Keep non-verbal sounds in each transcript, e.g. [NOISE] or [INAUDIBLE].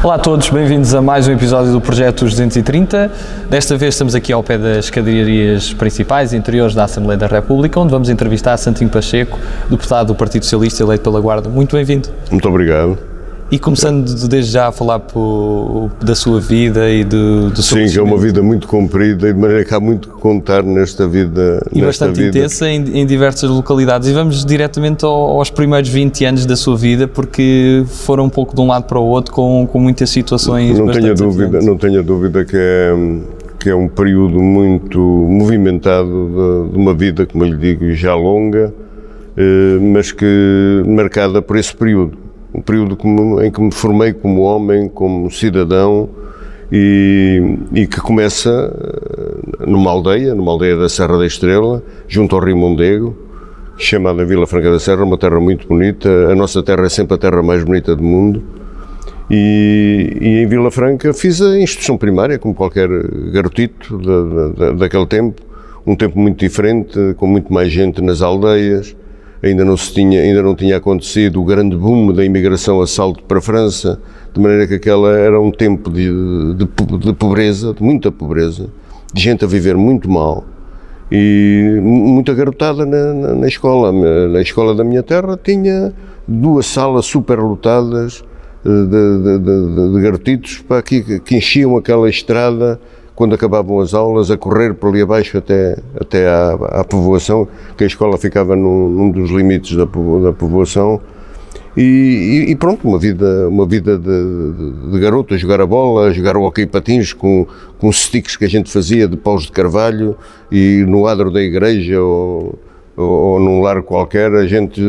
Olá a todos, bem-vindos a mais um episódio do Projeto 230. Desta vez estamos aqui ao pé das escadarias principais interiores da Assembleia da República, onde vamos entrevistar Santinho Pacheco, deputado do Partido Socialista eleito pela Guarda. Muito bem-vindo. Muito obrigado. E começando desde já a falar por, da sua vida e do, do seu Sim, que é uma vida muito comprida e de maneira que há muito que contar nesta vida. E nesta bastante vida. intensa em, em, diversas localidades. E vamos diretamente ao, aos primeiros 20 anos da sua vida, porque foram um pouco de um lado para o outro com, com muitas situações. Não tenho dúvida, não tenho dúvida que é, que é um período muito movimentado de, de uma vida, como eu lhe digo, já longa, eh, mas que marcada por esse período um período em que me formei como homem, como cidadão e, e, que começa eh, numa aldeia, numa aldeia da Serra da Estrela, junto ao Rio Mondego, chamada Vila Franca da Serra, uma terra muito bonita. A nossa terra é sempre a terra mais bonita do mundo. E, e em Vila Franca fiz a instrução primária, como qualquer garotito da, da, daquele tempo, um tempo muito diferente, com muito mais gente nas aldeias, ainda não, se tinha, ainda não tinha acontecido o grande boom da imigração a salto para a França, de maneira que aquela era um tempo de, de, de pobreza, de muita pobreza, de gente a viver muito mal e muita garotada na, na, na, escola. Na escola da minha terra tinha duas salas super lotadas eh, de, de, de, de garotitos para que, que enchiam aquela estrada quando acabavam as aulas, a correr por ali abaixo até, até à, à povoação, que a escola ficava num, num dos limites da, da povoação. E, e, pronto, uma vida, uma vida de, de, de, garoto, a jogar a bola, a jogar o hockey patins com, com sticks que a gente fazia de paus de carvalho e no adro da igreja ou, ou, ou num lar qualquer, a gente,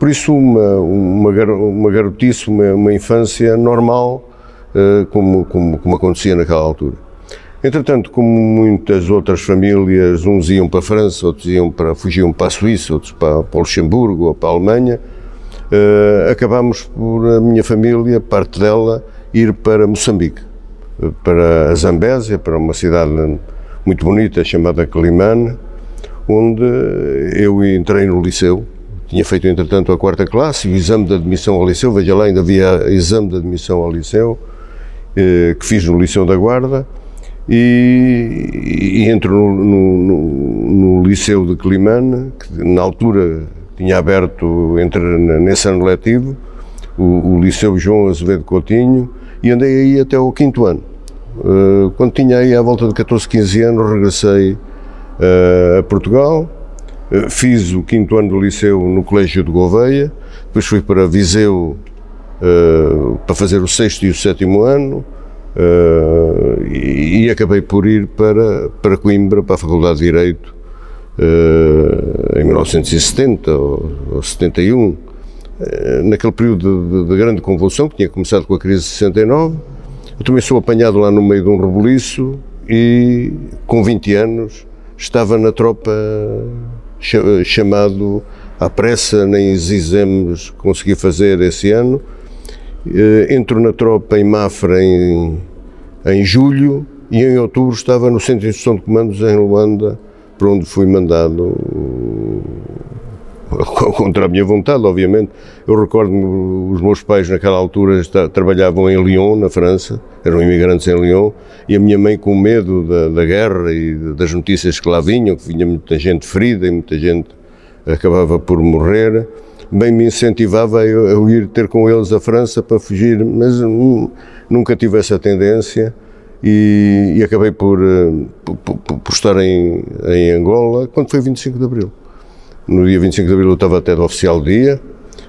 por isso uma, uma, uma garotice, uma, uma infância normal, eh, como, como, como acontecia naquela altura. Entretanto, como muitas outras famílias, uns iam para a França, outros iam para, fugiam para a Suíça, outros para, para o Luxemburgo ou para a Alemanha, uh, acabámos por, a minha família, parte dela, ir para Moçambique, para a Zambésia, para uma cidade muito bonita chamada Climane, onde eu entrei no liceu, tinha feito entretanto a quarta classe, o exame de admissão ao liceu, veja lá, ainda havia exame de admissão ao liceu, eh, que fiz no Liceu da Guarda, e, e entro no, no, no, Liceu de Climane, que na altura tinha aberto, entre, nesse ano letivo, o, o Liceu João Azevedo Coutinho, e andei aí até o quinto ano. Uh, quando tinha aí à volta de 14, 15 anos, regressei uh, a Portugal, uh, fiz o quinto ano do Liceu no Colégio de Gouveia, depois fui para Viseu para fazer o sexto e o sétimo ano, Uh, e, e, acabei por ir para, para Coimbra, para a Faculdade de Direito, uh, em 1970 ou, ou 71, uh, naquele período de, de, grande convulsão, que tinha começado com a crise de 69. Eu também sou apanhado lá no meio de um rebuliço e, com 20 anos, estava na tropa chamado à pressa, nem os exames fazer esse ano entro na tropa em Mafra em, em julho e em outubro estava no Centro de Instrução de Comandos em Luanda, para onde fui mandado [LAUGHS] contra a minha vontade, obviamente. Eu recordo-me, os meus pais naquela altura está, trabalhavam em Lyon, na França, eram imigrantes em Lyon, e a minha mãe com medo da, da guerra e das notícias que lá vinham, que vinha muita gente ferida e muita gente acabava por morrer, bem me incentivava a ir ter com eles a França para fugir, mas nunca tive essa tendência e, e acabei por, eh, por, por, por estar em, em, Angola quando foi 25 de Abril. No dia 25 de Abril eu estava até do oficial dia,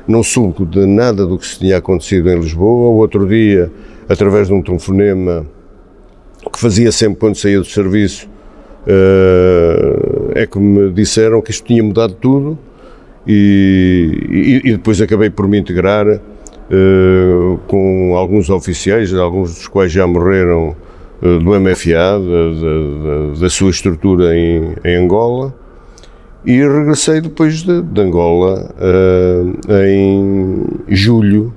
não soube de nada do que se tinha acontecido em Lisboa. O outro dia, através de um telefonema que fazia sempre quando saía do serviço, uh, é que me disseram que isto tinha mudado tudo e, e, e depois acabei por me integrar uh, com alguns oficiais, alguns dos quais já morreram uh, do MFA, da, da, da, sua estrutura em, em, Angola, e regressei depois de, de Angola uh, em julho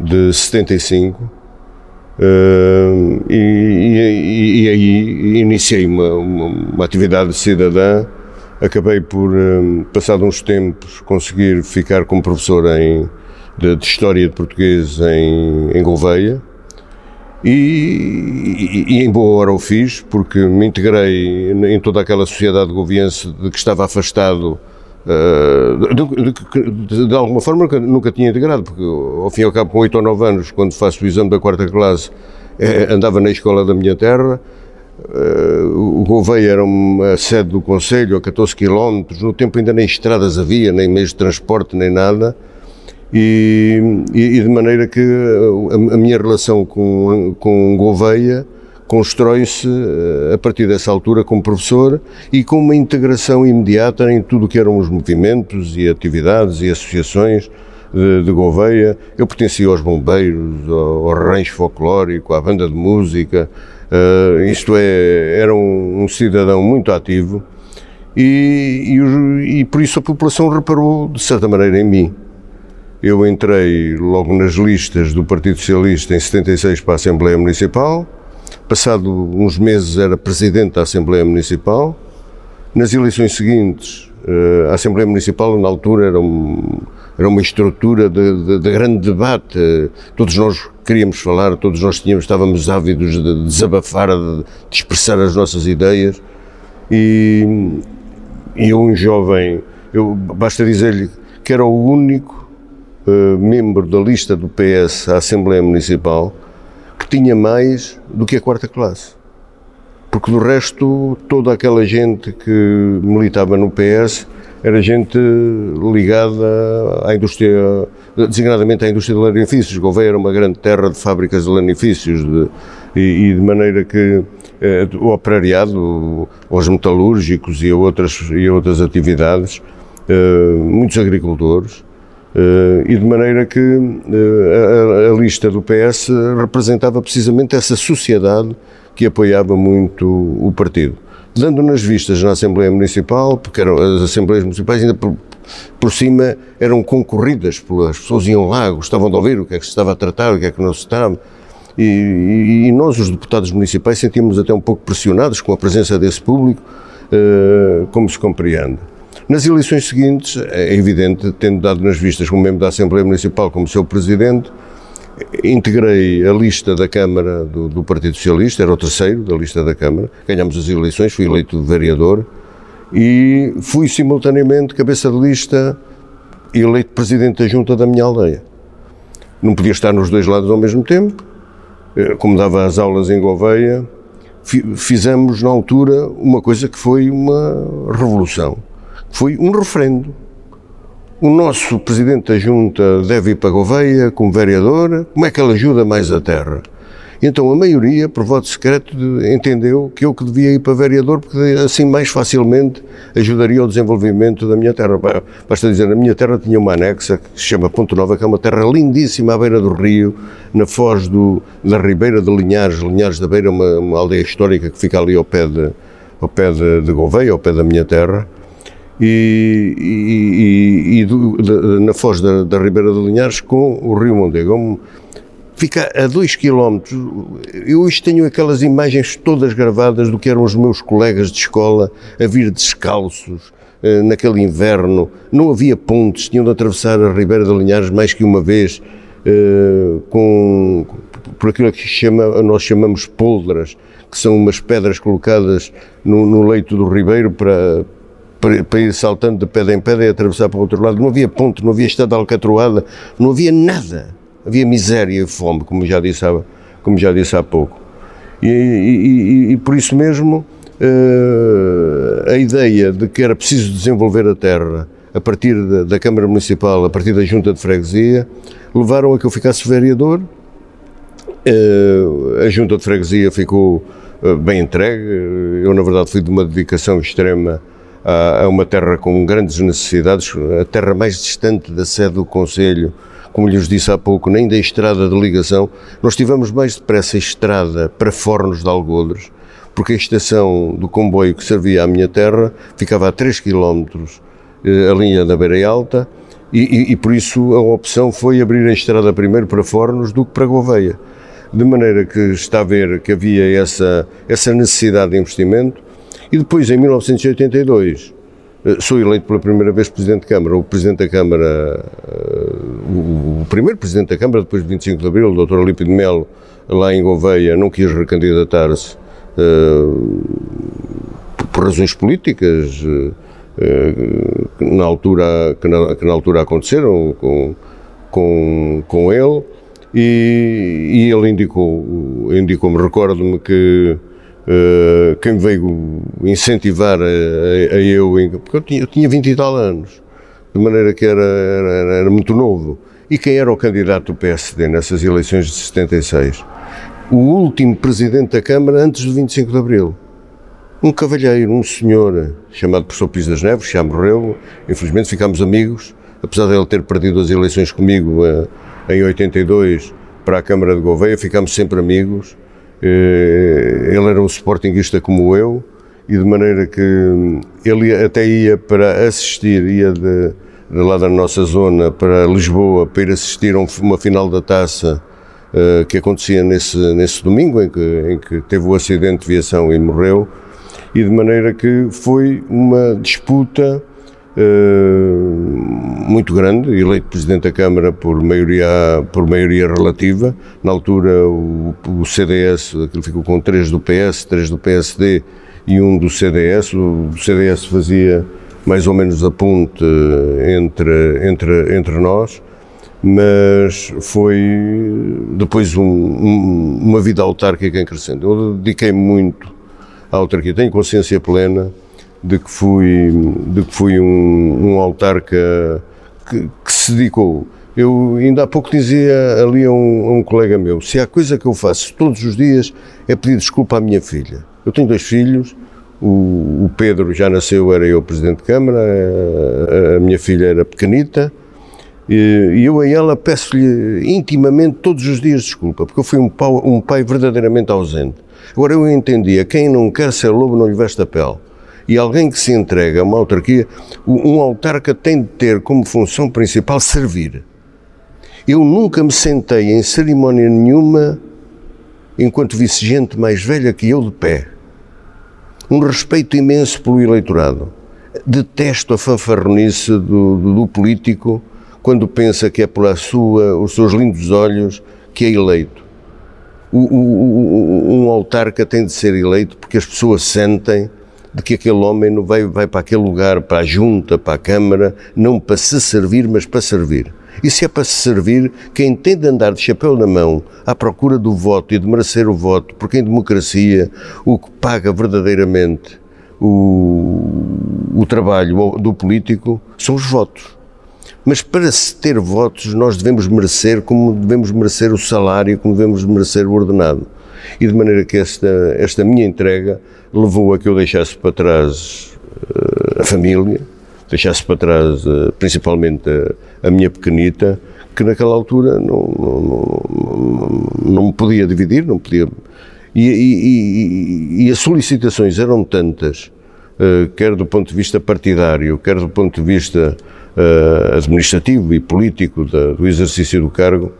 de 75. Uh, e, e, e, aí iniciei uma, uma, uma atividade cidadã acabei por, um, passado uns tempos, conseguir ficar como professor em, de, de História de Português em, em Gouveia. E, e, e, em boa hora o fiz, porque me integrei em toda aquela sociedade goviense de que estava afastado, uh, de, de, de, alguma forma nunca, nunca, tinha integrado, porque ao fim e ao cabo, com 8 ou 9 anos, quando faço o exame da quarta classe, eh, andava na escola da minha terra, Uh, o Gouveia era uma sede do Conselho a 14 km, no tempo ainda nem estradas havia, nem meios de transporte, nem nada, e, e, de maneira que a, a, minha relação com, com Gouveia constrói-se eh, a partir dessa altura como professor e com uma integração imediata em tudo o que eram os movimentos e atividades e associações de, de Gouveia. Eu pertencia aos bombeiros, ao, ao rancho folclórico, à banda de música, Uh, isto é, era um, um cidadão muito ativo e, e, e, por isso a população reparou, de certa maneira, em mim. Eu entrei logo nas listas do Partido Socialista em 76 para a Assembleia Municipal, passado uns meses era presidente da Assembleia Municipal. Nas eleições seguintes, uh, a Assembleia Municipal, na altura, era um, era uma estrutura de, de, de, grande debate. Todos nós queríamos falar, todos nós tínhamos, estávamos ávidos de desabafar, de, de expressar as nossas ideias. E, e um jovem, eu, basta dizer-lhe que era o único uh, membro da lista do PS à Assembleia Municipal que tinha mais do que a quarta classe. Porque do resto, toda aquela gente que militava no PS era gente ligada à indústria, designadamente à indústria de lanifícios. Gouveia era uma grande terra de fábricas de lanifícios de, e, e, de maneira que eh, o operariado, os metalúrgicos e outras, e outras atividades, eh, muitos agricultores, eh, e de maneira que eh, a, a lista do PS representava precisamente essa sociedade que apoiava muito o partido dando nas vistas na Assembleia Municipal, porque eram, as Assembleias Municipais ainda por, por cima eram concorridas, pelas pessoas iam lá, gostavam de ouvir o que é que se estava a tratar, o que é que não se estava. E, e, e nós, os deputados municipais, sentimos até um pouco pressionados com a presença desse público, uh, como se compreende. Nas eleições seguintes, é evidente, tendo dado nas vistas como membro da Assembleia Municipal, como seu presidente, integrei a lista da Câmara do, do, Partido Socialista, era o terceiro da lista da Câmara, ganhamos as eleições, fui eleito vereador e fui simultaneamente cabeça de lista e eleito presidente da junta da minha aldeia. Não podia estar nos dois lados ao mesmo tempo, eh, como dava as aulas em Gouveia, fizemos na altura uma coisa que foi uma revolução, foi um referendo o nosso Presidente da Junta deve ir para Gouveia como vereador, como é que ele ajuda mais a terra? Então a maioria, por voto secreto, entendeu que eu que devia ir para vereador porque assim mais facilmente ajudaria ao desenvolvimento da minha terra. Basta dizer, a minha terra tinha uma anexa que se chama Ponto Nova, que é uma terra lindíssima à beira do rio, na foz do, da Ribeira de Linhares, Linhares da Beira, uma, uma aldeia histórica que fica ali ao pé de, ao pé de, de Gouveia, ao pé da minha terra e, e, e do, de, na foz da, da, Ribeira de Linhares com o Rio Mondego. Um, fica a dois quilómetros. Eu hoje tenho aquelas imagens todas gravadas do que eram os meus colegas de escola a vir descalços eh, naquele inverno. Não havia pontes, tinham de atravessar a Ribeira de Linhares mais que uma vez eh, com por aquilo que chama, nós chamamos poldras, que são umas pedras colocadas no, no leito do ribeiro para, para, ir saltando de pedra em pedra e atravessar para o outro lado. Não havia ponte, não havia estrada alcatroada, não havia nada. Havia miséria e fome, como já disse há, como já disse há pouco. E, e, e, e por isso mesmo, uh, a ideia de que era preciso desenvolver a terra a partir da, da Câmara Municipal, a partir da Junta de Freguesia, levaram a que eu ficasse vereador. Uh, a Junta de Freguesia ficou uh, bem entregue. Eu, na verdade, fui de uma dedicação extrema a uma terra com grandes necessidades, a terra mais distante da sede do Conselho, como lhes disse há pouco, nem da estrada de ligação. Nós tivemos mais depressa estrada para Fornos de Algodres, porque a estação do comboio que servia à minha terra ficava a 3 km eh, a linha da Beira Alta, e, e, e, por isso a opção foi abrir a estrada primeiro para Fornos do que para Gouveia. De maneira que está a ver que havia essa, essa necessidade de investimento, e depois, em 1982, eh, sou eleito pela primeira vez Presidente de Câmara. O Presidente da Câmara, eh, o, primeiro Presidente da Câmara, depois de 25 de Abril, o Dr. Olímpio de Melo, lá em Gouveia, não quis recandidatar-se uh, por razões políticas, que, na altura, que, na, que na altura aconteceram com, com, com ele, e, e ele indicou, indicou-me, recordo-me que uh, quem veio incentivar a, a, a eu, porque eu tinha, eu tinha 20 e tal anos, de maneira que era, era, era, muito novo, e quem era o candidato do PSD nessas eleições de 76? O último presidente da Câmara antes do 25 de Abril. Um cavalheiro, um senhor chamado professor Pires das Neves, já morreu, infelizmente ficámos amigos, apesar de ele ter perdido as eleições comigo uh, em 82 para a Câmara de Gouveia, ficámos sempre amigos. Eh, ele era um sportinguista como eu e de maneira que ele até ia para assistir, ia de, de lá da nossa zona para Lisboa para ir assistir a uma final da taça uh, que acontecia nesse, nesse domingo em que, em que teve o acidente de viação e morreu. E de maneira que foi uma disputa muito grande, eleito Presidente da Câmara por maioria, por maioria relativa. Na altura, o, o CDS, aquilo ficou com três do PS, três do PSD e um do CDS. O CDS fazia mais ou menos a ponte entre, entre, entre nós, mas foi depois um, um, uma vida autárquica em crescendo. Eu dediquei-me muito à autarquia, tenho consciência plena de que fui, de que fui um, um autarca que, que, se dedicou. Eu ainda há pouco dizia ali a um, a um, colega meu: se há coisa que eu faço todos os dias é pedir desculpa à minha filha. Eu tenho dois filhos, o, Pedro já nasceu, era eu presidente de Câmara, a, minha filha era pequenita. E eu a ela peço-lhe intimamente todos os dias desculpa, porque eu fui um um pai verdadeiramente ausente. Agora eu entendia, quem não quer ser lobo não lhe veste a pele e alguém que se entrega a uma autarquia, um autarca tem de ter como função principal servir. Eu nunca me sentei em cerimónia nenhuma enquanto visse gente mais velha que eu de pé. Um respeito imenso pelo eleitorado. Detesto a fanfarronice do, do, político quando pensa que é pela sua, os seus lindos olhos que é eleito. O, o, o, um autarca tem de ser eleito porque as pessoas sentem de que aquele homem não vai, vai para aquele lugar, para a junta, para a Câmara, não para se servir, mas para servir. E se é para se servir, quem tem de andar de chapéu na mão à procura do voto e de merecer o voto, porque em democracia o que paga verdadeiramente o, o trabalho do político são os votos. Mas para se ter votos, nós devemos merecer como devemos merecer o salário, como devemos merecer o ordenado. E de maneira que esta, esta minha entrega levou a que eu deixasse para trás uh, a família, deixasse para trás uh, principalmente a, a, minha pequenita, que naquela altura não, não, não, não me podia dividir, não podia. E, e, e, e as solicitações eram tantas, uh, quer do ponto de vista partidário, quer do ponto de vista administrativo e político da, do exercício do cargo,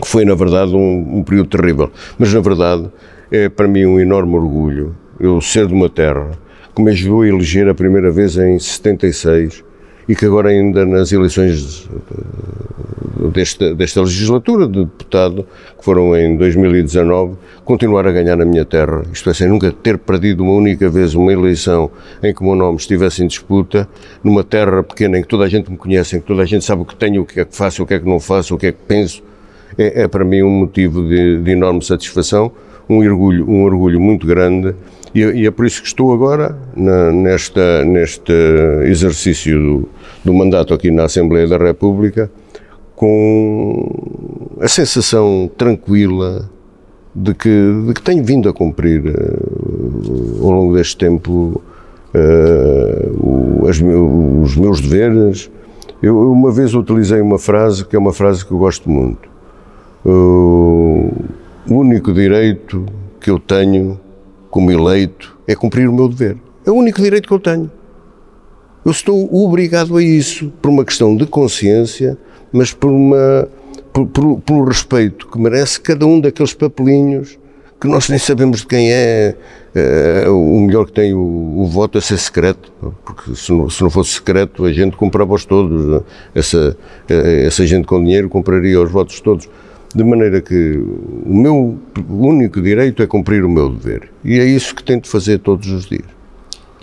que foi, na verdade, um, um período terrível. Mas, na verdade, é para mim um enorme orgulho eu ser de uma terra que me ajudou a eleger a primeira vez em 76 e que agora ainda nas eleições desta, desta legislatura de deputado, que foram em 2019, continuar a ganhar na minha terra. Isto é, sem nunca ter perdido uma única vez uma eleição em que o meu nome estivesse em disputa, numa terra pequena em que toda a gente me conhece, em que toda a gente sabe o que tenho, o que é que faço, o que é que não faço, o que é que penso, é, é para mim um motivo de, de enorme satisfação, um orgulho, um orgulho muito grande e, e é por isso que estou agora na, nesta, neste exercício do, do mandato aqui na Assembleia da República com a sensação tranquila de que, de que tenho vindo a cumprir uh, ao longo deste tempo uh, os meus deveres. Eu uma vez utilizei uma frase que é uma frase que eu gosto muito. O único direito que eu tenho como eleito, é cumprir o meu dever. É o único direito que eu tenho. Eu estou obrigado a isso por uma questão de consciência, mas por uma por, por, pelo respeito que merece cada um daqueles papelinhos que nós nem sabemos de quem é. Uh, o melhor que tem o, o, voto é ser secreto, porque se não, se não fosse secreto a gente comprava-os todos. Essa, essa gente com dinheiro compraria os votos todos. De maneira que o meu único direito é cumprir o meu dever. E é isso que tento fazer todos os dias.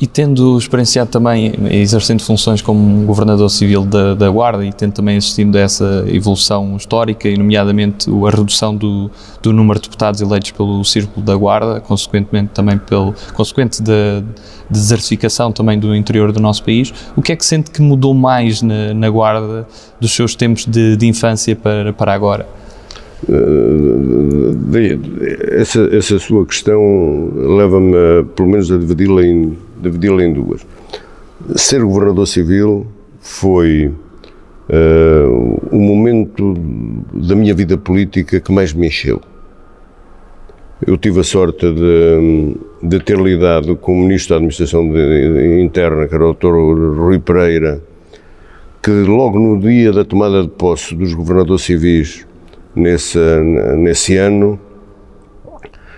E tendo experienciado também, exercendo funções como governador civil da, da Guarda e tendo também assistido a essa evolução histórica, e nomeadamente a redução do, do número de deputados eleitos pelo Círculo da Guarda, consequentemente também pelo, consequente da de desertificação também do interior do nosso país, o que é que sente que mudou mais na, na Guarda dos seus tempos de, de infância para, para agora? Eh, essa, essa sua questão leva-me, pelo menos, a dividi-la em dividi-la em duas. Ser governador civil foi uh, o momento da minha vida política que mais me encheu. Eu tive a sorte de, de ter lidado com o Ministro da Administração Interna, que era o Dr. Rui Pereira, que logo no dia da tomada de posse dos governadores civis nesse, nesse ano,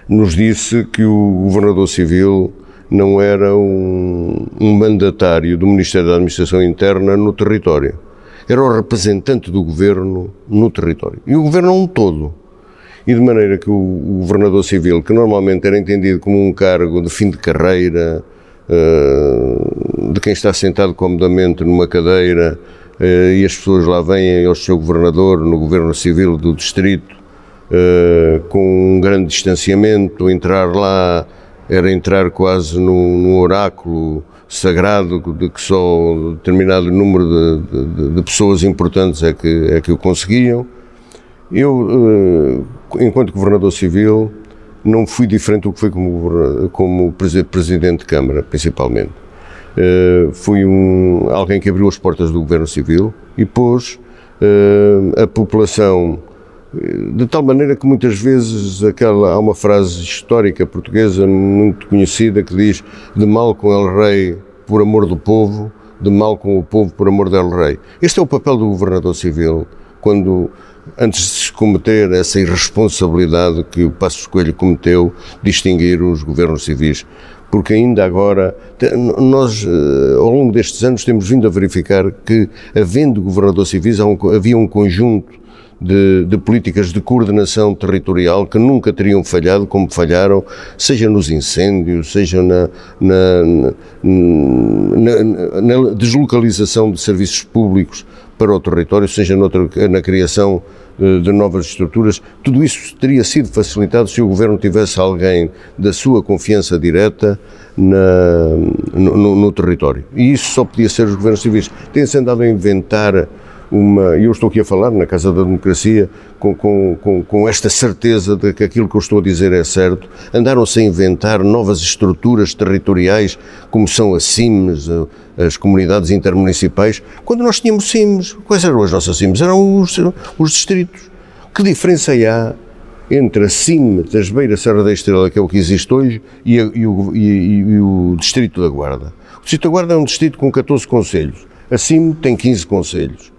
nos disse que o governador civil não era um, um mandatário do Ministério da Administração Interna no território. Era o representante do governo no território. E o governo é um todo. E de maneira que o, o governador civil, que normalmente era entendido como um cargo de fim de carreira, uh, de quem está sentado comodamente numa cadeira e as pessoas lá vêm ao seu governador no governo civil do distrito, uh, com um grande distanciamento, entrar lá era entrar quase num, num oráculo sagrado de que só determinado número de, de, de, pessoas importantes é que, é que o conseguiam. Eu, eh, enquanto governador civil, não fui diferente do que fui como, como presidente de Câmara, principalmente. Uh, fui um, alguém que abriu as portas do governo civil e pôs uh, a população de tal maneira que muitas vezes aquela, há uma frase histórica portuguesa muito conhecida que diz de mal com el rei por amor do povo, de mal com o povo por amor del rei. Este é o papel do governador civil quando antes de se cometer essa irresponsabilidade que o Passos Coelho cometeu, distinguir os governos civis. Porque ainda agora, nós, eh, ao longo destes anos, temos vindo a verificar que, havendo governador civis, havia um conjunto de, de, políticas de coordenação territorial que nunca teriam falhado como falharam, seja nos incêndios, seja na, na, na, na deslocalização de serviços públicos para o território, seja na criação de, de novas estruturas. Tudo isso teria sido facilitado se o Governo tivesse alguém da sua confiança direta na, no, no, território. E isso só podia ser os governos civis. Tem-se andado a inventar uma. Eu estou aqui a falar na Casa da Democracia com, com, com, com, esta certeza de que aquilo que eu estou a dizer é certo. Andaram-se a inventar novas estruturas territoriais, como são as CIMs, as comunidades intermunicipais, quando nós tínhamos CIMs. Quais eram as nossas CIMs? Eram os, os distritos. Que diferença há entre a CIM das Beiras Serra da Estrela, que é o que existe hoje, e, a, e, o, e, e o Distrito da Guarda? O Distrito da Guarda é um distrito com 14 conselhos. A CIM tem 15 conselhos.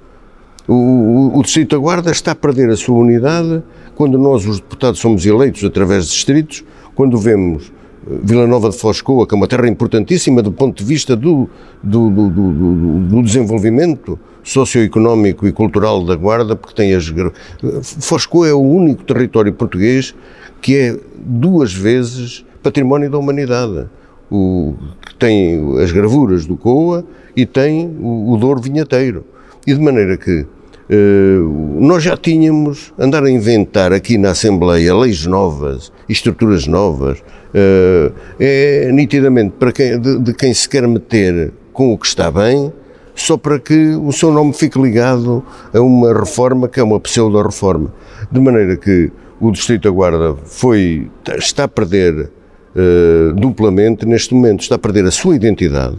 O, o, o, Distrito da Guarda está a perder a sua unidade quando nós, os deputados, somos eleitos através de distritos, quando vemos Vila Nova de Foscoa, que é uma terra importantíssima do ponto de vista do, do, do, do desenvolvimento socioeconómico e cultural da Guarda, porque tem as. Foscoa é o único território português que é duas vezes património da humanidade. O, que tem as gravuras do Coa e tem o, o Douro Vinheteiro. E de maneira que nós já tínhamos andar a inventar aqui na Assembleia leis novas, estruturas novas, uh, é nitidamente para quem, de, de, quem se quer meter com o que está bem, só para que o seu nome fique ligado a uma reforma que é uma pseudo-reforma. De maneira que o Distrito da Guarda foi, está a perder uh, duplamente neste momento, está a perder a sua identidade,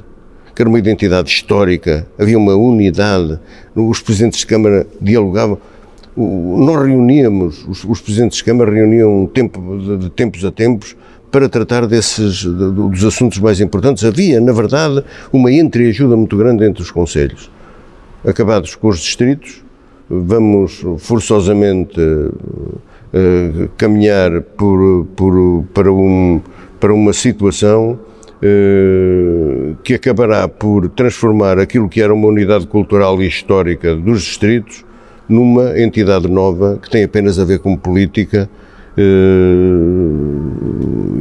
que era uma identidade histórica, havia uma unidade, os presidentes de Câmara dialogavam. Nós reuníamos, os, os presidentes de Câmara reuniam tempo, de, de tempos a tempos para tratar desses, dos assuntos mais importantes. Havia, na verdade, uma entreajuda muito grande entre os conselhos. Acabados com os distritos, vamos forçosamente uh, caminhar por, por, para, um, para uma situação que acabará por transformar aquilo que era uma unidade cultural e histórica dos distritos numa entidade nova que tem apenas a ver com política. Uh,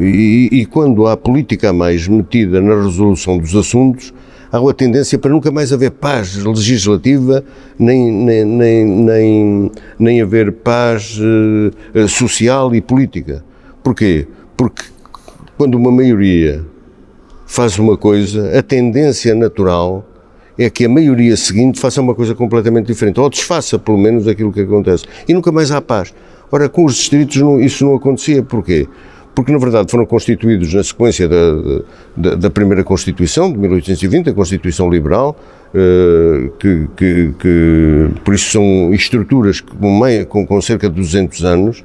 e, e, quando há política mais metida na resolução dos assuntos, há uma tendência para nunca mais haver paz legislativa, nem, nem, nem, nem, nem haver paz uh, social e política. Porquê? Porque quando uma maioria faz uma coisa, a tendência natural é que a maioria seguinte faça uma coisa completamente diferente, ou desfaça pelo menos aquilo que acontece. E nunca mais há paz. Ora, com os distritos não, isso não acontecia. Porquê? Porque, na verdade, foram constituídos na sequência da, da, da primeira Constituição, de 1820, a Constituição Liberal, uh, que, que, que, por isso são estruturas com, com, com cerca de 200 anos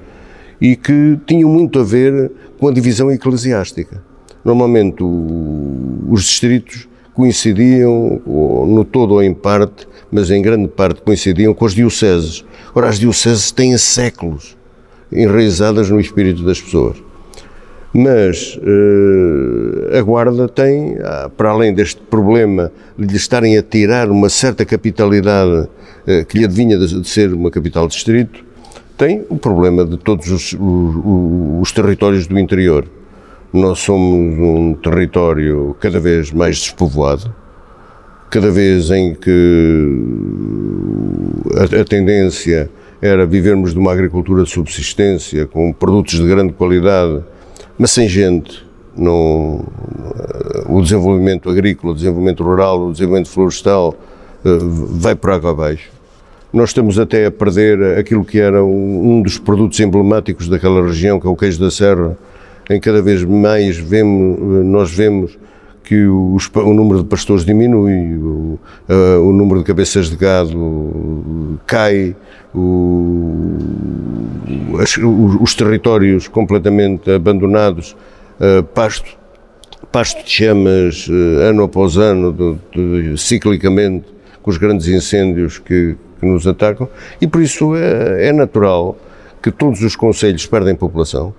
e que tinham muito a ver com a divisão eclesiástica. Normalmente, o, os distritos coincidiam, no todo ou em parte, mas em grande parte coincidiam com as dioceses. Ora, as dioceses têm séculos enraizadas no espírito das pessoas. Mas uh, a Guarda tem, ah, para além deste problema de lhe estarem a tirar uma certa capitalidade uh, que lhe adivinha de, de, ser uma capital distrito, tem o problema de todos os, os, os territórios do interior. Nós somos um território cada vez mais despovoado, cada vez em que a, a tendência era vivermos de uma agricultura de subsistência com produtos de grande qualidade mas sem gente, no, o desenvolvimento agrícola, o desenvolvimento rural, o desenvolvimento florestal eh, vai por água abaixo. Nós estamos até a perder aquilo que era um dos produtos emblemáticos daquela região, que é o queijo da serra, em cada vez mais vemos, nós vemos que os, o número de pastores diminui, o, o, número de cabeças de gado cai, o, as, os, territórios completamente abandonados, uh, pasto, pasto de chamas uh, ano após ano, de, de, ciclicamente, com os grandes incêndios que, que nos atacam, e por isso é, é natural que todos os conselhos perdem população,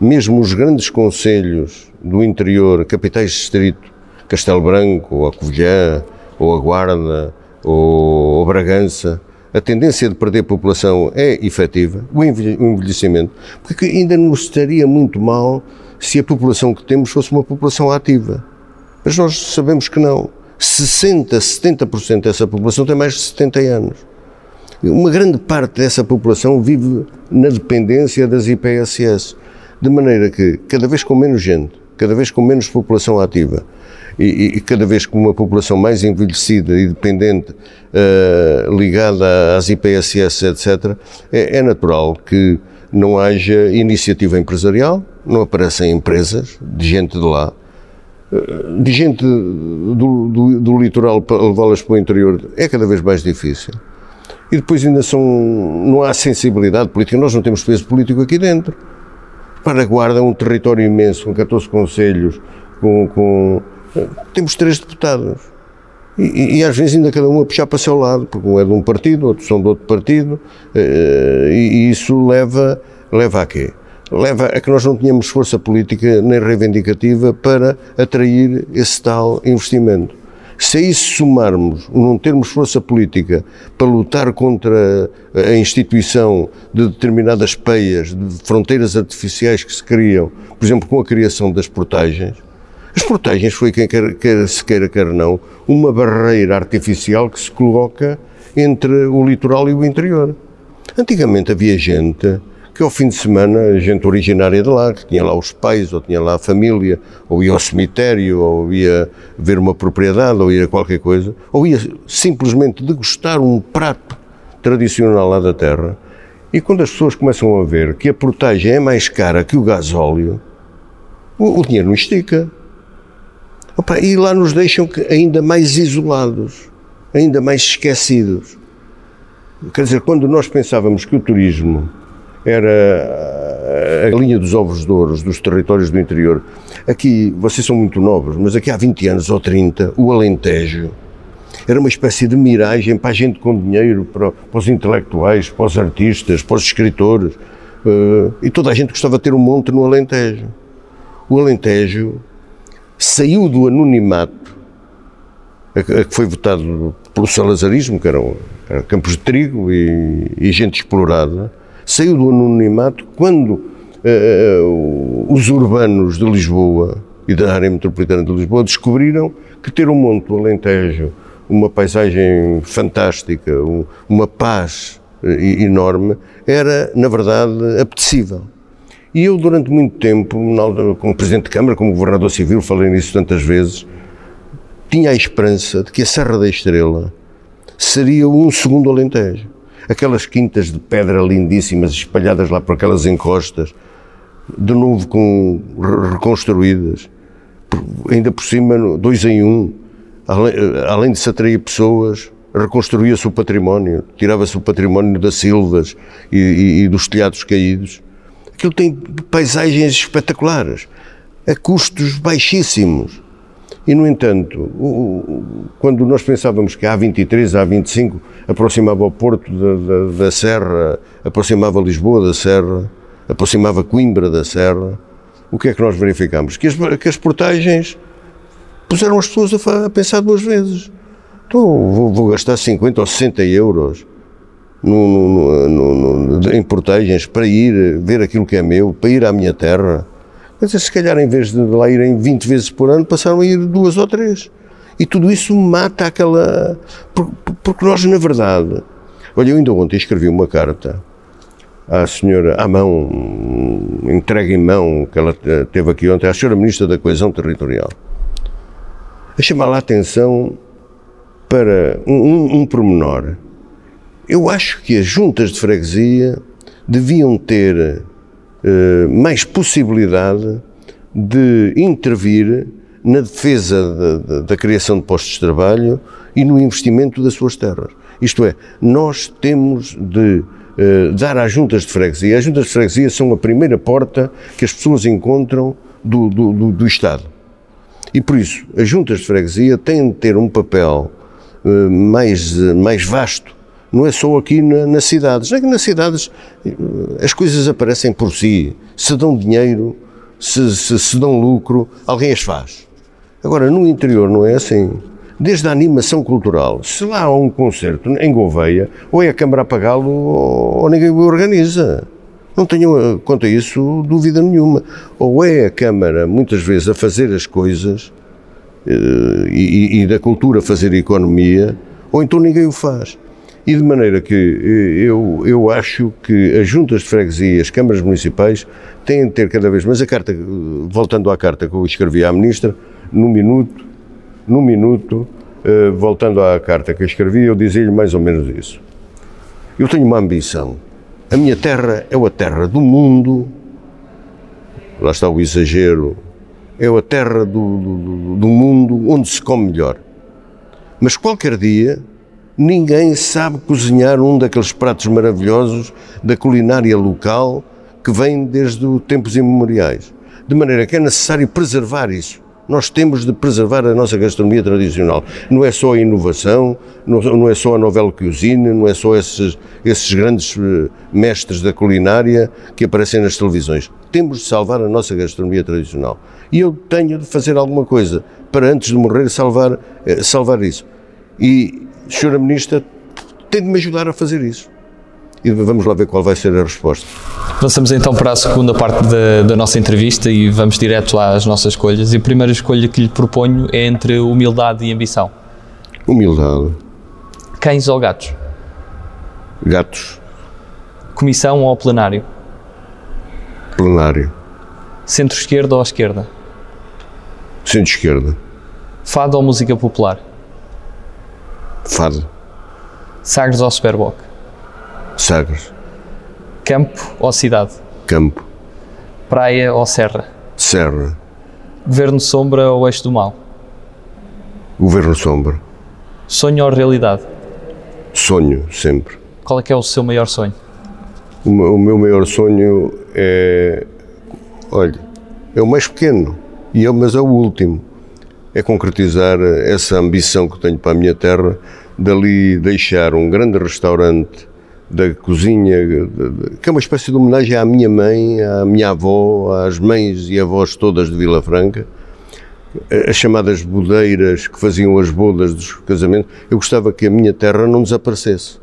mesmo os grandes conselhos do interior, capitais de distrito, Castelo Branco, ou a Covilhã, ou a Guarda, ou, Bragança, a tendência de perder população é efetiva, o envelhecimento, porque ainda nos estaria muito mal se a população que temos fosse uma população ativa. Mas nós sabemos que não. 60, 70% dessa população tem mais de 70 anos. Uma grande parte dessa população vive na dependência das IPSS, de maneira que, cada vez com menos gente, cada vez com menos população ativa, e, e, cada vez com uma população mais envelhecida e dependente, uh, ligada às IPSS, etc., é, é, natural que não haja iniciativa empresarial, não aparecem empresas de gente de lá, uh, de gente do, do, do litoral para levá-las para o interior é cada vez mais difícil. E depois ainda são, não há sensibilidade política, nós não temos peso político aqui dentro. Para a Guarda um território imenso, com 14 conselhos, com, com temos três deputados. E, e, às vezes ainda cada um a puxar para o seu lado, porque um é de um partido, outros são de outro partido, eh, e, e isso leva, leva a quê? Leva a que nós não tínhamos força política nem reivindicativa para atrair esse tal investimento. Se a isso somarmos não termos força política para lutar contra a instituição de determinadas peias, de fronteiras artificiais que se criam, por exemplo, com a criação das portagens, as portagens foi, quem quer, quer, se queira, quer não, uma barreira artificial que se coloca entre o litoral e o interior. Antigamente havia gente que ao fim de semana, gente originária de lá, que tinha lá os pais, ou tinha lá a família, ou ia ao cemitério, ou ia ver uma propriedade, ou ia qualquer coisa, ou ia simplesmente degustar um prato tradicional lá da terra. E quando as pessoas começam a ver que a portagem é mais cara que o gasóleo, o, o dinheiro não estica. Opa, e lá nos deixam ainda mais isolados, ainda mais esquecidos. Quer dizer, quando nós pensávamos que o turismo era a linha dos ovos de ouros dos territórios do interior, aqui, vocês são muito novos, mas aqui há 20 anos ou 30, o Alentejo era uma espécie de miragem para a gente com dinheiro, para, para os intelectuais, para os artistas, para os escritores. Uh, e toda a gente gostava de ter um monte no Alentejo. O Alentejo saiu do anonimato a, a que foi votado pelo salazarismo, que eram, eram campos de trigo e, e, gente explorada, saiu do anonimato quando uh, os urbanos de Lisboa e da área metropolitana de Lisboa descobriram que ter um monte do Alentejo, uma paisagem fantástica, um, uma paz eh, enorme, era, na verdade, apetecível. E eu, durante muito tempo, como Presidente de Câmara, como Governador Civil, falei nisso tantas vezes, tinha a esperança de que a Serra da Estrela seria um segundo Alentejo. Aquelas quintas de pedra lindíssimas espalhadas lá por aquelas encostas, de novo com reconstruídas, ainda por cima dois em um, além, além de se atrair pessoas, reconstruía-se o património, tirava-se o património das silvas e, e, e, dos telhados caídos. Aquilo tem paisagens espetaculares, a custos baixíssimos. E, no entanto, quando nós pensávamos que a A23, a A25 aproximava o Porto da, da, da Serra, aproximava Lisboa da Serra, aproximava Coimbra da Serra, o que é que nós verificamos? Que as, que as portagens puseram as pessoas a, a pensar duas vezes. Então, vou, vou, gastar 50 ou 60 euros no, no, no, em portagens para ir ver aquilo que é meu, para ir à minha terra. Mas se calhar, em vez de lá irem 20 vezes por ano, passaram a ir duas ou três. E tudo isso mata aquela. Porque nós, na verdade. Olha, eu ainda ontem escrevi uma carta à senhora, à mão, entregue em mão, que ela teve aqui ontem, à senhora Ministra da Coesão Territorial, a chamar a atenção para um, um, um pormenor. Eu acho que as juntas de freguesia deviam ter mais possibilidade de intervir na defesa da, da, da criação de postos de trabalho e no investimento das suas terras. Isto é, nós temos de eh, dar às juntas de freguesia. As juntas de freguesia são a primeira porta que as pessoas encontram do, do, do, do Estado. E por isso, as juntas de freguesia têm de ter um papel uh, mais, mais vasto. Não é só aqui na, nas cidades. É que nas cidades as coisas aparecem por si. Se dão dinheiro, se, se, se dão lucro, alguém as faz. Agora, no interior não é assim desde a animação cultural. Se lá há um concerto em Gouveia, ou é a Câmara a pagá-lo ou ninguém o organiza. Não tenho eh, quanto a isso dúvida nenhuma. Ou é a Câmara, muitas vezes, a fazer as coisas eh, e, e, da cultura fazer economia, ou então ninguém o faz. E de maneira que eh, eu, eu acho que as juntas de freguesia, as câmaras municipais, têm de ter cada vez mais a carta, voltando à carta que eu escrevi à Ministra, no minuto, num minuto, uh, voltando à carta que eu escrevi, eu dizia-lhe mais ou menos isso. Eu tenho uma ambição. A minha terra é a terra do mundo, lá está o exagero, é a terra do, do, do mundo onde se come melhor. Mas qualquer dia ninguém sabe cozinhar um daqueles pratos maravilhosos da culinária local que vem desde tempos imemoriais. De maneira que é necessário preservar isso. Nós temos de preservar a nossa gastronomia tradicional. Não é só a inovação, não é só a novela cuisine, não é só esses, esses grandes eh, mestres da culinária que aparecem nas televisões. Temos de salvar a nossa gastronomia tradicional. E eu tenho de fazer alguma coisa para, antes de morrer, salvar, eh, salvar isso. E, Sra. Ministra, tem de me ajudar a fazer isso e vamos lá ver qual vai ser a resposta. Passamos então para a segunda parte da, da, nossa entrevista e vamos direto às nossas escolhas. E a primeira escolha que lhe proponho é entre humildade e ambição. Humildade. Cães ou gatos? Gatos. Comissão ou plenário? Plenário. Centro-esquerda ou esquerda? Centro-esquerda. Fado ou música popular? Fado. Sagres ou Superboc? Sagres. Campo ou cidade? Campo. Praia ou serra? Serra. Governo sombra ou eixo do mal? Governo sombra. Sonho ou realidade? Sonho, sempre. Qual é que é o seu maior sonho? O meu, o meu maior sonho é. Olha, é o mais pequeno, e é, mas é o último. É concretizar essa ambição que tenho para a minha terra, dali deixar um grande restaurante da cozinha, que é uma espécie de homenagem à minha mãe, à minha avó, às mães e avós todas de Vila Franca, as chamadas bodeiras que faziam as bodas dos casamentos. Eu gostava que a minha terra não desaparecesse.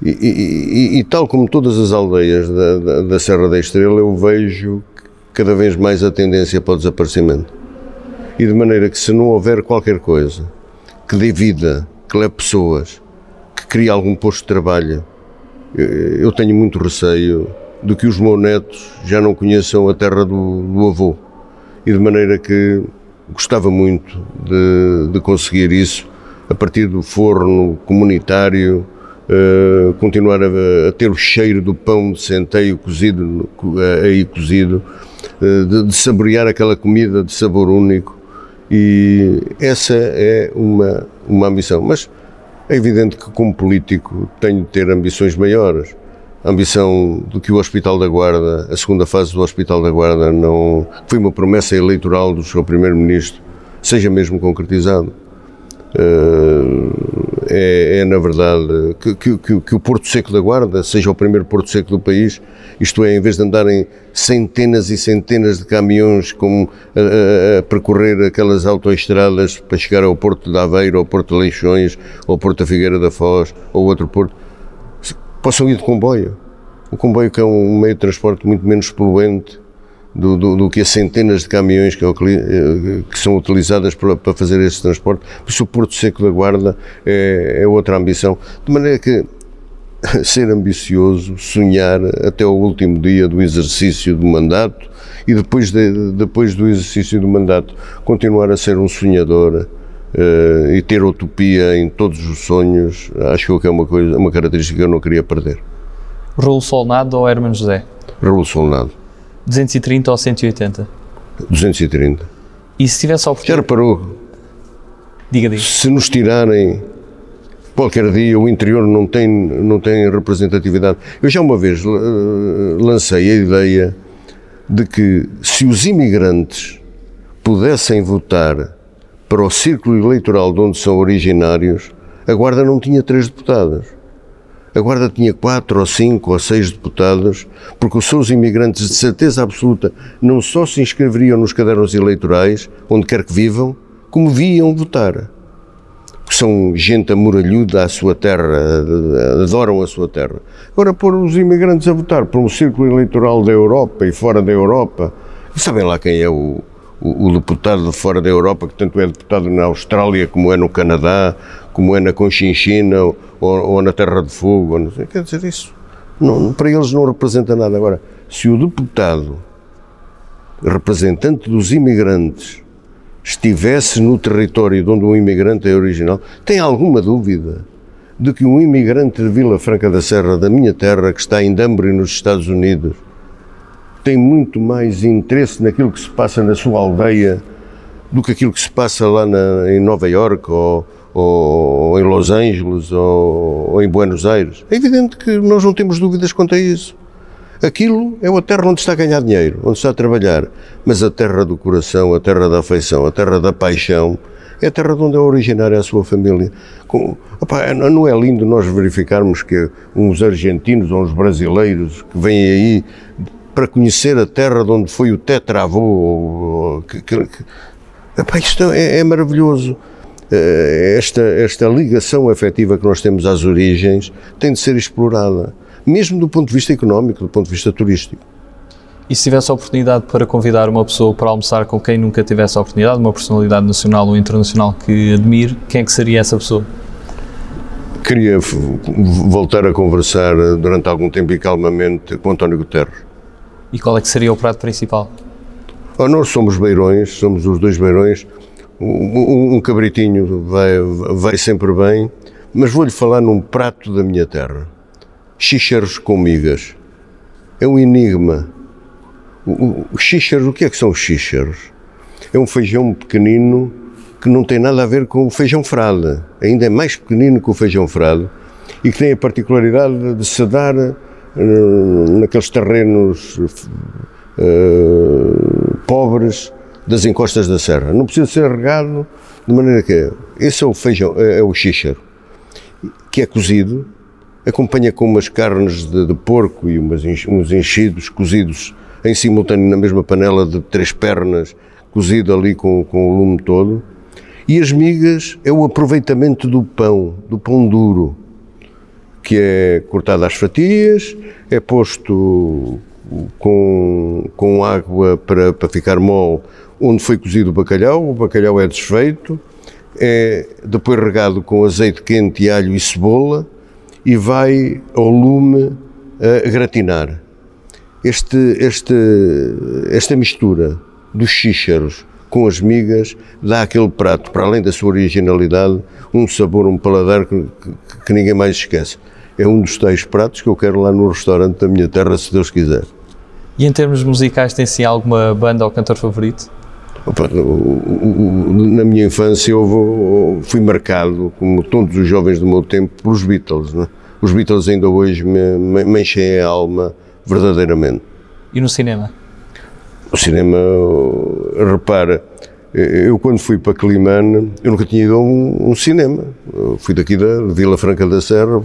E, e, e, e tal como todas as aldeias da, da, da Serra da Estrela, eu vejo cada vez mais a tendência para o desaparecimento. E de maneira que se não houver qualquer coisa que dê vida, que leve pessoas, que crie algum posto de trabalho, eu tenho muito receio de que os meus netos já não conheçam a terra do, do avô. E de maneira que gostava muito de, de conseguir isso a partir do forno comunitário, uh, continuar a, a, ter o cheiro do pão de centeio cozido, aí cozido, uh, de, de saborear aquela comida de sabor único. E essa é uma, uma ambição. Mas é evidente que, como político, tenho de ter ambições maiores. A ambição do que o Hospital da Guarda, a segunda fase do Hospital da Guarda, não foi uma promessa eleitoral do Sr. Primeiro-Ministro, seja mesmo concretizado. Uh, é, é, na verdade, que, que, que, o Porto Seco da Guarda seja o primeiro Porto Seco do país, isto é, em vez de andarem centenas e centenas de caminhões com, a, a, percorrer aquelas autoestradas para chegar ao Porto de Aveiro, ao Porto de Leixões, ao Porto da Figueira da Foz, ou outro Porto, possam ir de comboio. O comboio que é um meio de transporte muito menos poluente, do, do, do, que as centenas de caminhões que, eh, que são utilizadas para, para, fazer esse transporte. Por isso, o Porto Seco da Guarda é, é outra ambição. De maneira que [LAUGHS] ser ambicioso, sonhar até o último dia do exercício do mandato e depois, de, depois do exercício do mandato continuar a ser um sonhador uh, e ter utopia em todos os sonhos, acho que é uma, coisa, uma característica que eu não queria perder. Raul Solnado ou Herman José? Raul Solnado. 230 ou 180? 230. E se tivesse a oportunidade... Já reparou? Diga, diga. Se nos tirarem qualquer dia, o interior não tem, não tem representatividade. Eu já uma vez lancei a ideia de que se os imigrantes pudessem votar para o círculo eleitoral de onde são originários, a Guarda não tinha três deputados. A Guarda tinha quatro ou cinco ou seis deputados, porque os seus imigrantes, de certeza absoluta, não só se inscreveriam nos cadernos eleitorais, onde quer que vivam, como viam votar. São gente amoralhuda à sua terra, adoram a sua terra. Agora, pôr os imigrantes a votar por um círculo eleitoral da Europa e fora da Europa, sabem lá quem é o, o, o, deputado de fora da Europa, que tanto é deputado na Austrália, como é no Canadá, como é na Conchinchina ou, ou na Terra de Fogo, não sei, quer dizer, isso não, para eles não representa nada. Agora, se o deputado representante dos imigrantes estivesse no território de onde um imigrante é original, tem alguma dúvida de que um imigrante de Vila Franca da Serra, da minha terra, que está em Danbury, nos Estados Unidos, tem muito mais interesse naquilo que se passa na sua aldeia do que aquilo que se passa lá na, em Nova York ou, ou, em Los Angeles ou, ou em Buenos Aires. É evidente que nós não temos dúvidas quanto a isso. Aquilo é a terra onde está a ganhar dinheiro, onde está a trabalhar. Mas a terra do coração, a terra da afeição, a terra da paixão, é a terra de onde é originária a sua família. Com, opa, não é lindo nós verificarmos que uns argentinos ou uns brasileiros que vêm aí para conhecer a terra de onde foi o tetravô, que, que, que, opa, isto é, é maravilhoso. Eh, esta, esta ligação afetiva que nós temos às origens tem de ser explorada mesmo do ponto de vista económico, do ponto de vista turístico. E se tivesse a oportunidade para convidar uma pessoa para almoçar com quem nunca tivesse a oportunidade, uma personalidade nacional ou internacional que admire, quem é que seria essa pessoa? Queria voltar a conversar durante algum tempo e calmamente com António Guterres. E qual é que seria o prato principal? Oh, nós somos beirões, somos os dois beirões. Um, um cabritinho vai, vai sempre bem, mas vou-lhe falar num prato da minha terra xícharos com migas. É um enigma. Os xícharos, o que é que são os xícharos? É um feijão pequenino que não tem nada a ver com o feijão frade. Ainda é mais pequenino que o feijão frade e que tem a particularidade de se dar uh, naqueles terrenos uh, pobres das encostas da serra. Não precisa ser regado de maneira que esse é o feijão, é, é o xícharo, que é cozido acompanha com umas carnes de, de porco e umas, uns enchidos cozidos em simultâneo na mesma panela de três pernas, cozido ali com, com o lume todo. E as migas é o aproveitamento do pão, do pão duro, que é cortado às fatias, é posto com, com água para, para ficar mole onde foi cozido o bacalhau, o bacalhau é desfeito, é depois regado com azeite quente, alho e cebola e vai ao lume a gratinar. Este, este, esta mistura dos xícharos com as migas dá aquele prato, para além da sua originalidade, um sabor, um paladar que, que, que ninguém mais esquece. É um dos tais pratos que eu quero lá no restaurante da minha terra, se Deus quiser. E em termos musicais, tem sim alguma banda ou cantor favorito? Na minha infância eu fui marcado, como todos os jovens do meu tempo, pelos Beatles. É? Os Beatles ainda hoje me, me enchem a alma verdadeiramente. E no cinema? O cinema, repara, eu quando fui para Climane, eu nunca tinha ido a um, um cinema. Eu fui daqui da Vila Franca da Serra.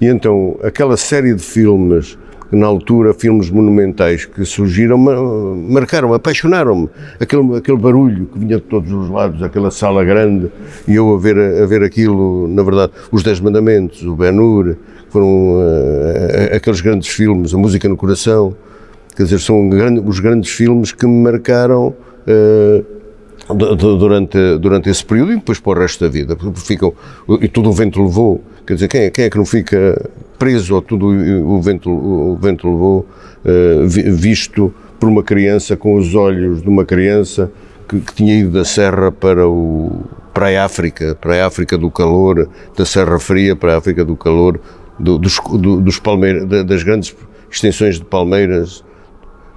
E então, aquela série de filmes na altura, filmes monumentais que surgiram, marcaram, apaixonaram-me. Aquele, aquele barulho que vinha de todos os lados, aquela sala grande, e eu a ver, a ver aquilo, na verdade, os Dez Mandamentos, o Ben-Hur, foram uh, aqueles grandes filmes, a música no coração, quer dizer, são grande, os grandes filmes que me marcaram uh, durante, durante esse período e depois para o resto da vida. Ficam, e tudo o vento levou. Quer dizer, quem, é, quem é que não fica preso a tudo o vento, o vento levou, uh, visto por uma criança com os olhos de uma criança que, que, tinha ido da serra para, o, para a África, para a África do calor, da Serra Fria para a África do calor, do, dos, do, dos das grandes extensões de palmeiras.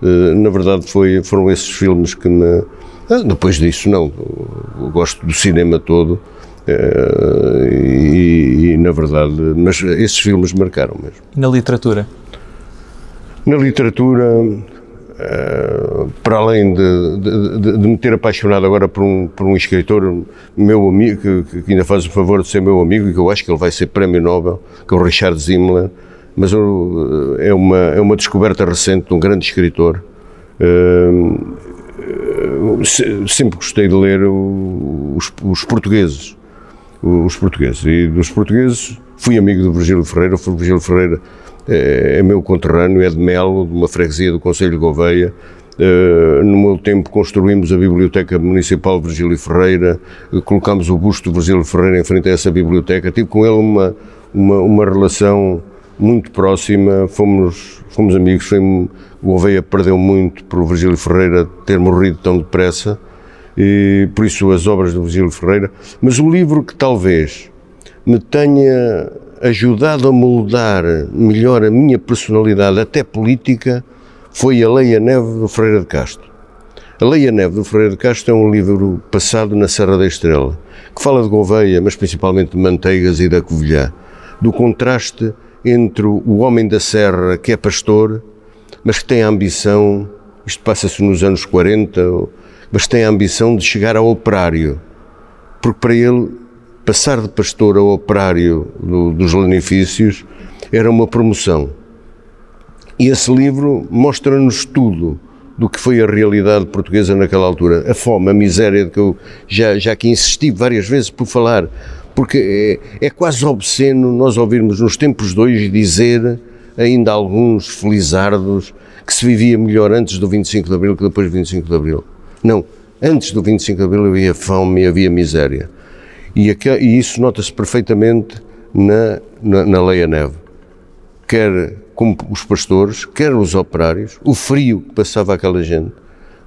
Uh, na verdade, foi, foram esses filmes que me. Ah, depois disso, não. Eu gosto do cinema todo Uh, e, e, na verdade, mas esses filmes marcaram mesmo. Na literatura? Na literatura, uh, para além de, de, de, me ter apaixonado agora por um, por um escritor meu amigo, que, que, ainda faz o favor de ser meu amigo e que eu acho que ele vai ser prémio Nobel, que é o Richard Zimmler, mas eu, é, uma, é uma descoberta recente de um grande escritor. Uh, sempre gostei de ler os, os portugueses os portugueses. E dos portugueses fui amigo do Virgílio Ferreira, o Virgílio Ferreira é, é meu conterrâneo, é de Melo, de uma freguesia do Conselho de Gouveia. Uh, no meu tempo construímos a Biblioteca Municipal Virgílio Ferreira, colocámos o busto do Virgílio Ferreira em frente a essa biblioteca. Tive com ele uma, uma, uma relação muito próxima, fomos, fomos amigos. Foi, o Gouveia perdeu muito por o Virgílio Ferreira ter morrido tão depressa e por isso as obras do Virgílio Ferreira, mas o livro que talvez me tenha ajudado a moldar melhor a minha personalidade, até política, foi A Lei a Neve do Ferreira de Castro. A Lei a Neve do Ferreira de Castro é um livro passado na Serra da Estrela, que fala de Gouveia, mas principalmente de Manteigas e da Covilhã, do contraste entre o homem da serra que é pastor, mas que tem a ambição, isto passa-se nos anos 40 mas tem a ambição de chegar ao operário, porque para ele passar de pastor a operário do, dos lanifícios era uma promoção. E esse livro mostra-nos tudo do que foi a realidade portuguesa naquela altura. A fome, a miséria, de que eu já, já que insisti várias vezes por falar, porque é, é quase obsceno nós ouvirmos nos tempos hoje dizer, ainda alguns felizardos, que se vivia melhor antes do 25 de Abril que depois do 25 de Abril. Não, antes do 25 de Abril havia fome e havia miséria. E, aqui, e isso nota-se perfeitamente na, na, na Lei a Neve. Quer como os pastores, quer os operários, o frio que passava aquela gente,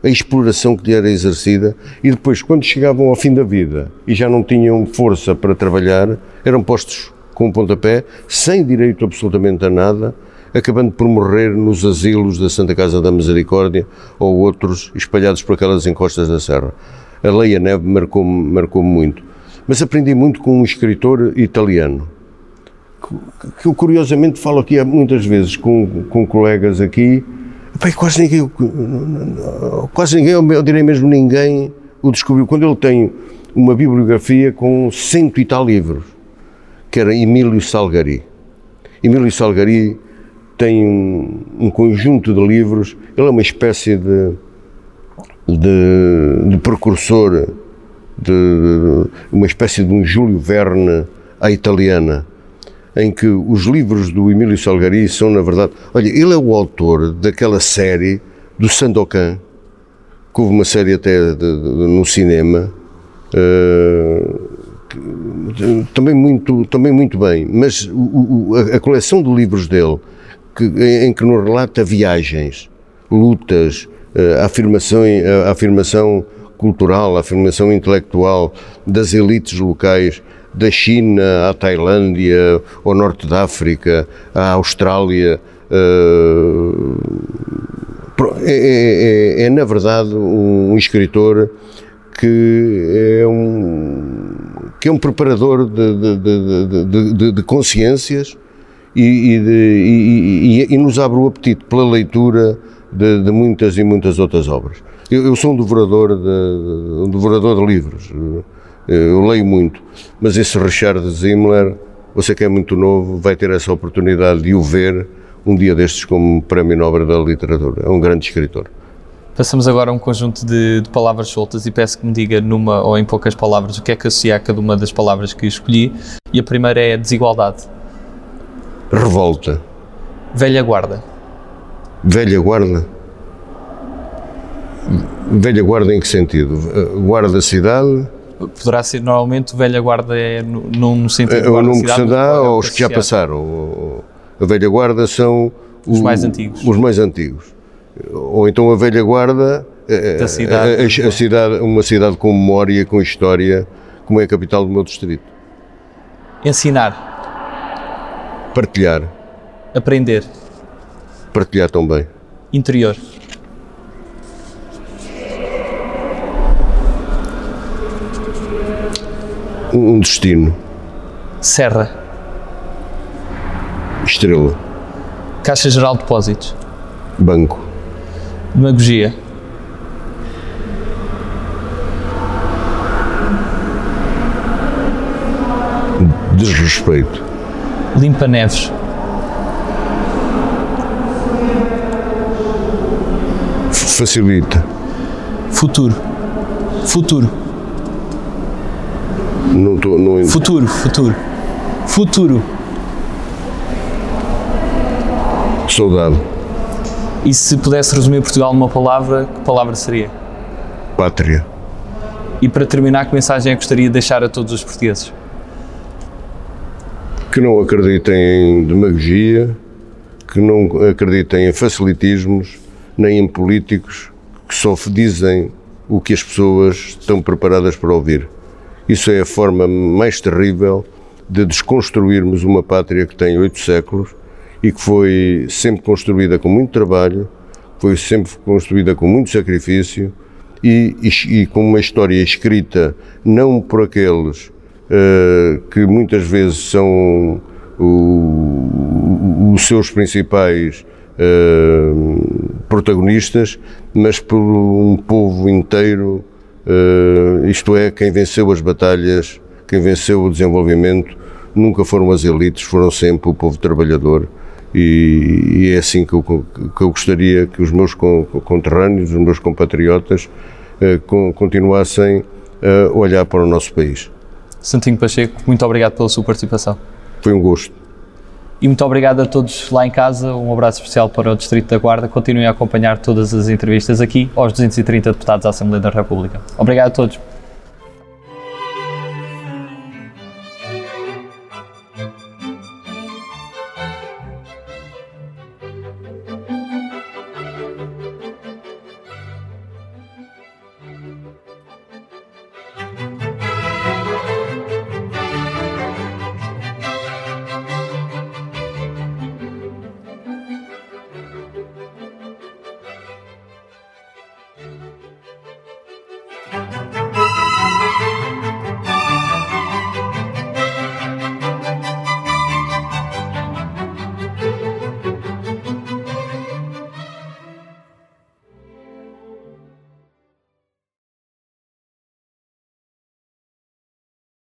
a exploração que lhe era exercida e depois, quando chegavam ao fim da vida e já não tinham força para trabalhar, eram postos com um pontapé, sem direito absolutamente a nada, acabando por morrer nos asilos da Santa Casa da Misericórdia ou outros espalhados por aquelas encostas da serra. A Leia Neve marcou-me marcou muito. Mas aprendi muito com um escritor italiano, que eu curiosamente falo aqui muitas vezes com, com colegas aqui, Quase ninguém, quase ninguém, eu direi mesmo ninguém, o descobriu. Quando ele tem uma bibliografia com cento e tal livros, que era Emílio Salgari. Emílio Salgari tem um, um conjunto de livros, ele é uma espécie de, de, de precursor, de, de, uma espécie de um Júlio Verne à italiana, em que os livros do Emílio Salgari são, na verdade, olha, ele é o autor daquela série do Sandokan, que houve uma série até no cinema, uh, também muito, também muito bem, mas o, o, a, a, coleção de livros dele, que, em, em, que nos relata viagens, lutas, uh, afirmação, a afirmação cultural, a afirmação intelectual das elites locais, da China à Tailândia, ao Norte da África, à Austrália. Uh, é, é, é, é, na verdade um, um escritor que é um, que é um preparador de, de, de, de consciências e, e, e, e, nos abre o apetite pela leitura de, muitas e muitas outras obras. Eu, eu sou um devorador de, um devorador de livros, eu leio muito, mas esse Richard Zimmler, você que é muito novo, vai ter essa oportunidade de o ver um dia destes como Prémio Nobel da Literatura. É um grande escritor. Passamos agora a um conjunto de, de, palavras soltas e peço que me diga numa ou em poucas palavras o que é que associa a cada uma das palavras que escolhi. E a primeira é desigualdade. Revolta. Velha guarda. Velha guarda? Velha guarda em que sentido? Guarda da cidade? Poderá ser normalmente velha guarda é num sentido é, o nome que se dá ou os que já passaram. A velha guarda são os, os mais antigos. Os mais antigos ou então a velha guarda, eh, da cidade, a, a, a, cidade, uma cidade com memória, com história, como é a capital do meu distrito. Ensinar. Partilhar. Aprender. Partilhar também. Interior. Um destino. Serra. Estrela. Caixa Geral de Depósitos. Banco. Demagogia. Desrespeito. Limpa Neves. Facilita. Futuro. Futuro. Não estou. Não... Futuro, futuro. Futuro. Saudade. E se pudesse resumir Portugal numa palavra, que palavra seria? Pátria. E para terminar, que mensagem é que gostaria de deixar a todos os portugueses? Que não acreditem em demagogia, que não acreditem em facilitismos, nem em políticos que só dizem o que as pessoas estão preparadas para ouvir. Isso é a forma mais terrível de desconstruirmos uma pátria que tem oito séculos e que foi sempre construída com muito trabalho, foi sempre construída com muito sacrifício e, e, e com uma história escrita não por aqueles uh, que muitas vezes são o, os seus principais uh, protagonistas, mas por um povo inteiro, uh, isto é, quem venceu as batalhas, quem venceu o desenvolvimento, nunca foram as elites, foram sempre o povo trabalhador e, e é assim que eu, que eu, gostaria que os meus conterrâneos, os meus compatriotas, eh, continuassem a olhar para o nosso país. Santinho Pacheco, muito obrigado pela sua participação. Foi um gosto. E muito obrigado a todos lá em casa. Um abraço especial para o Distrito da Guarda. Continuem a acompanhar todas as entrevistas aqui aos 230 deputados da Assembleia da República. Obrigado a todos.